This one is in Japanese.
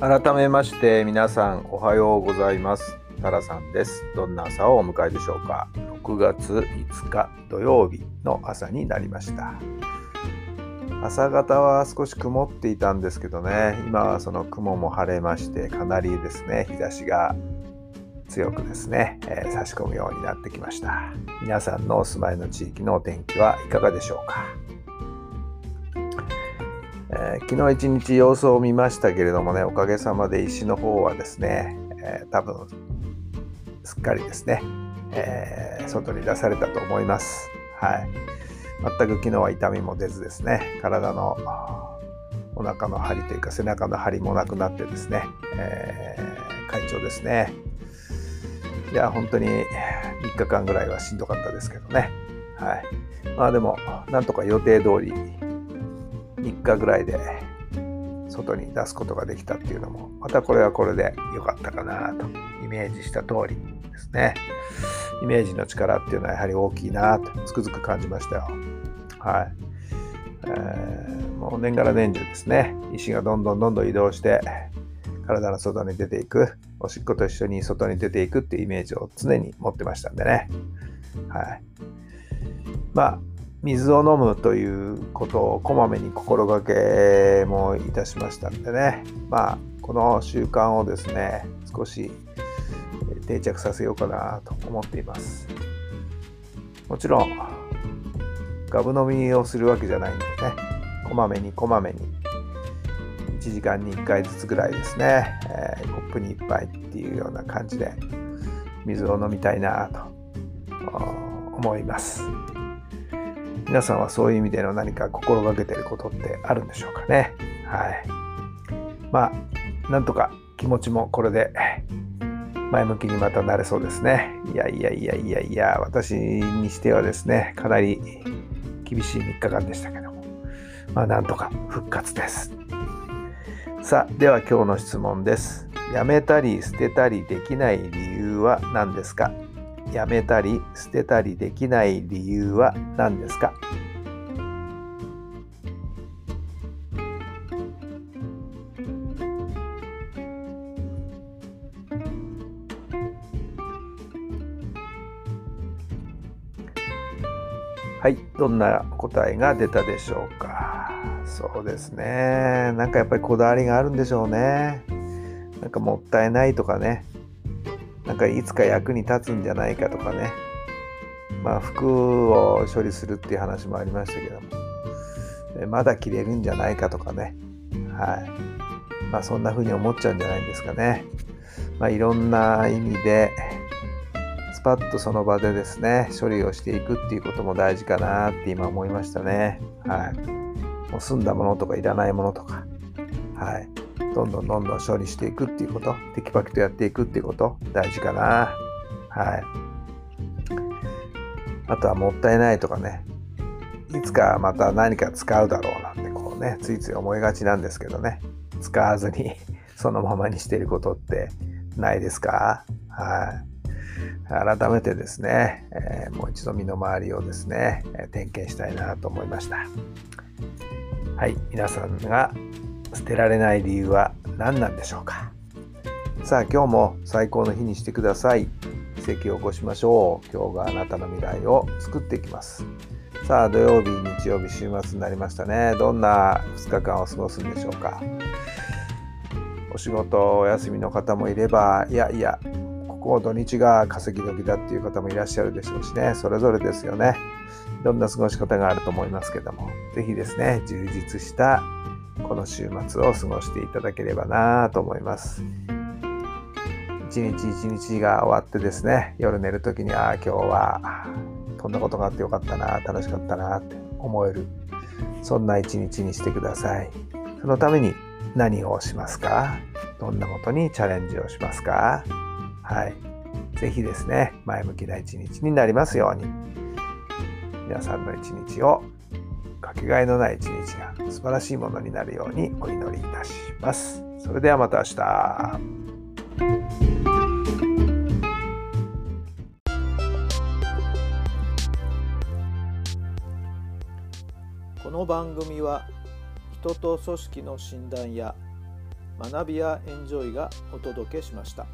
改めまして皆さんおはようございます。タラさんです。どんな朝をお迎えでしょうか。6月5日土曜日の朝になりました。朝方は少し曇っていたんですけどね。今はその雲も晴れましてかなりですね日差しが強くですね、えー、差し込むようになってきました。皆さんのお住まいの地域のお天気はいかがでしょうか。えー、昨日一日様子を見ましたけれどもねおかげさまで石の方はですね、えー、多分すっかりですね、えー、外に出されたと思います。はい。全く昨日は痛みも出ずですね、体のお腹の張りというか背中の張りもなくなってですね、えー、快調ですね。いや、本当に3日間ぐらいはしんどかったですけどね。はい。まあでも、なんとか予定通り3日ぐらいで外に出すことができたっていうのもまたこれはこれで良かったかなとイメージした通りですね。イメージの力っていうのはやはり大きいなとつくづく感じましたよ。はい、えー、もう年がら年中ですね。石がどんどんどんどん移動して体の外に出ていくおしっこと一緒に外に出ていくっていうイメージを常に持ってましたんでね。はい。まあ水を飲むということをこまめに心がけもいたしましたんでね。まあこの習慣をですね少し定着させようかなと思っています。もちろんガブ飲みをするわけじゃないんでね。こまめにこまめに。1時間に1回ずつぐらいですね、えー、コップに1杯っていうような感じで水を飲みたいなと思います。皆さんはそういう意味での何か心がけてることってあるんでしょうかね。はい。まあ、なんとか気持ちもこれで前向きにまたなれそうですね。いやいやいやいやいや、私にしてはですね、かなり厳しい3日間でしたけども、まあなんとか復活です。さあ、では今日の質問です。やめたり捨てたりできない理由は何ですか？やめたり捨てたりできない理由は何ですか？はい、どんな答えが出たでしょうか？そうですね。なんかやっぱりこだわりがあるんでしょうね。なんかもったいないとかね。なんかいつか役に立つんじゃないかとかね、まあ、服を処理するっていう話もありましたけども、まだ着れるんじゃないかとかね、はい。まあ、そんな風に思っちゃうんじゃないんですかね。まあ、いろんな意味で、スパッとその場でですね、処理をしていくっていうことも大事かなって今思いましたね。はい。もう済んだものとかいらないものとか、はい。どんどんどんどん処理していくっていうこと、テキパキとやっていくっていうこと、大事かな。はい。あとはもったいないとかね、いつかまた何か使うだろうなんてこうね、ついつい思いがちなんですけどね、使わずに そのままにしていることってないですか？はい。改めてですね、えー、もう一度身の回りをですね、え点検したいなと思いました。はい、皆さんが捨てられない理由は何なんでしょうか？さあ今日も最高の日にしてください。奇跡を起こしましょう。今日があなたの未来を作っていきます。さあ土曜日日曜日週末になりましたね。どんな2日間を過ごすんでしょうか？お仕事お休みの方もいればいやいやここ土日が稼ぎ時だっていう方もいらっしゃるでしょうしね。それぞれですよね。いろんな過ごし方があると思いますけども。是非ですね充実したこの週末を過ごしていただければなと思います。一日一日が終わってですね、夜寝る時に、ああ、今日はこんなことがあってよかったな、楽しかったなって思える、そんな一日にしてください。そのために何をしますか？どんなことにチャレンジをしますか？はい。ぜひですね、前向きな一日になりますように。皆さんの一日をかけがえのない一日が素晴らしいものになるようにお祈りいたします。それではまた明日。この番組は人と組織の診断や学びやエンジョイがお届けしました。